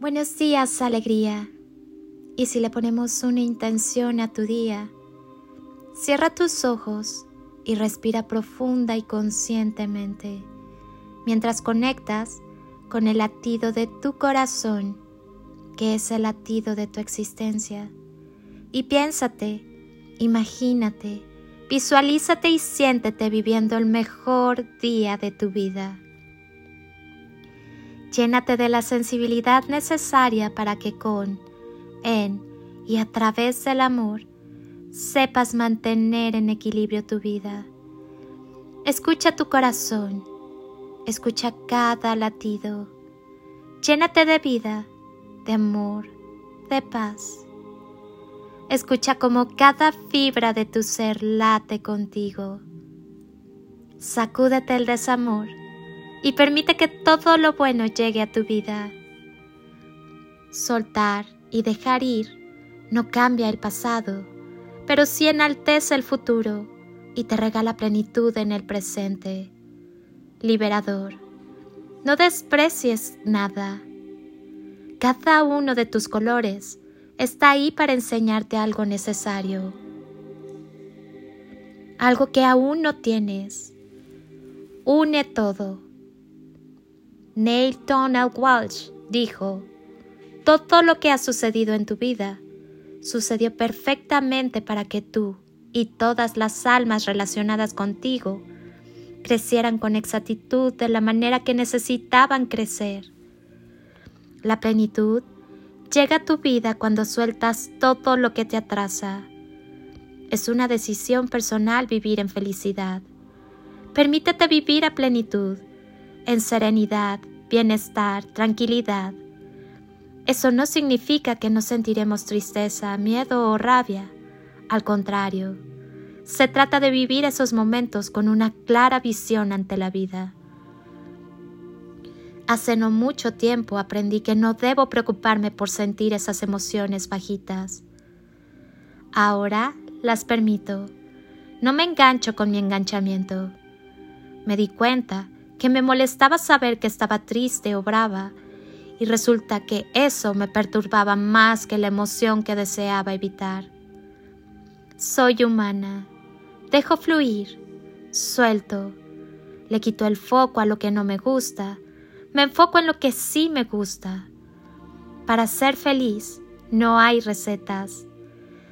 Buenos días, alegría. Y si le ponemos una intención a tu día, cierra tus ojos y respira profunda y conscientemente mientras conectas con el latido de tu corazón, que es el latido de tu existencia. Y piénsate, imagínate, visualízate y siéntete viviendo el mejor día de tu vida. Llénate de la sensibilidad necesaria para que con, en y a través del amor sepas mantener en equilibrio tu vida. Escucha tu corazón, escucha cada latido. Llénate de vida, de amor, de paz. Escucha como cada fibra de tu ser late contigo. Sacúdete el desamor y permite que todo lo bueno llegue a tu vida. Soltar y dejar ir no cambia el pasado, pero sí enaltece el futuro y te regala plenitud en el presente. Liberador, no desprecies nada. Cada uno de tus colores está ahí para enseñarte algo necesario, algo que aún no tienes. Une todo Neil Donald Walsh dijo, todo lo que ha sucedido en tu vida sucedió perfectamente para que tú y todas las almas relacionadas contigo crecieran con exactitud de la manera que necesitaban crecer. La plenitud llega a tu vida cuando sueltas todo lo que te atrasa. Es una decisión personal vivir en felicidad. Permítete vivir a plenitud en serenidad, bienestar, tranquilidad. Eso no significa que no sentiremos tristeza, miedo o rabia. Al contrario, se trata de vivir esos momentos con una clara visión ante la vida. Hace no mucho tiempo aprendí que no debo preocuparme por sentir esas emociones bajitas. Ahora las permito. No me engancho con mi enganchamiento. Me di cuenta que me molestaba saber que estaba triste o brava, y resulta que eso me perturbaba más que la emoción que deseaba evitar. Soy humana, dejo fluir, suelto, le quito el foco a lo que no me gusta, me enfoco en lo que sí me gusta. Para ser feliz no hay recetas.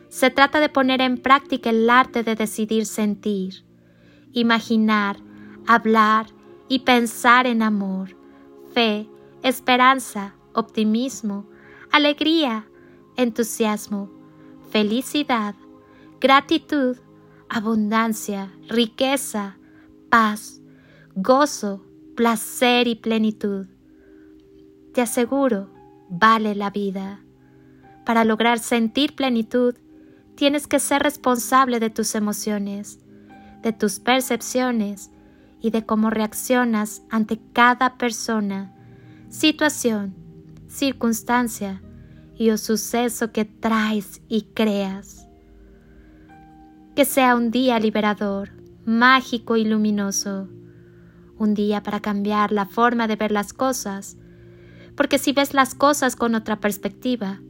Se trata de poner en práctica el arte de decidir sentir, imaginar, hablar y pensar en amor, fe, esperanza, optimismo, alegría, entusiasmo, felicidad, gratitud, abundancia, riqueza, paz, gozo, placer y plenitud. Te aseguro, vale la vida. Para lograr sentir plenitud, tienes que ser responsable de tus emociones, de tus percepciones y de cómo reaccionas ante cada persona, situación, circunstancia y suceso que traes y creas. Que sea un día liberador, mágico y luminoso, un día para cambiar la forma de ver las cosas, porque si ves las cosas con otra perspectiva,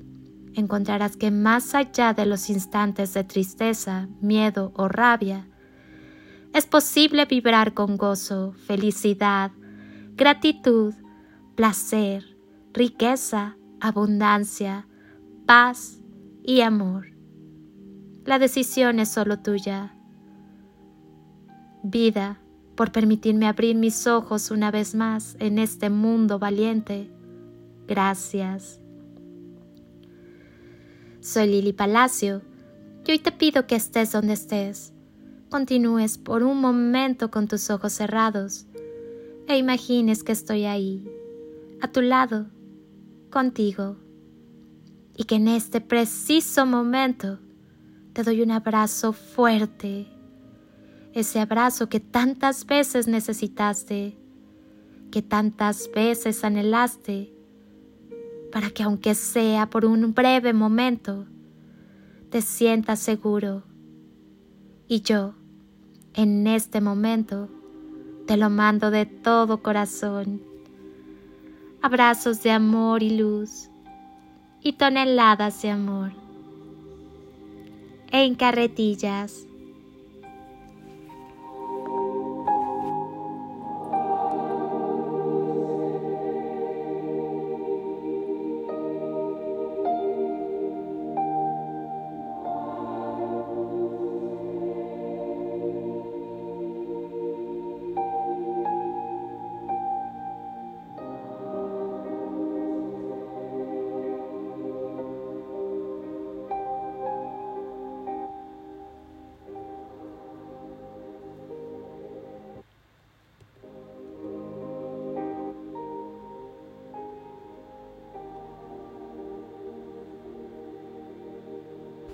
encontrarás que más allá de los instantes de tristeza, miedo o rabia, es posible vibrar con gozo, felicidad, gratitud, placer, riqueza, abundancia, paz y amor. La decisión es solo tuya. Vida, por permitirme abrir mis ojos una vez más en este mundo valiente. Gracias. Soy Lili Palacio y hoy te pido que estés donde estés continúes por un momento con tus ojos cerrados e imagines que estoy ahí, a tu lado, contigo, y que en este preciso momento te doy un abrazo fuerte, ese abrazo que tantas veces necesitaste, que tantas veces anhelaste, para que aunque sea por un breve momento, te sientas seguro y yo, en este momento, te lo mando de todo corazón. abrazos de amor y luz y toneladas de amor. En carretillas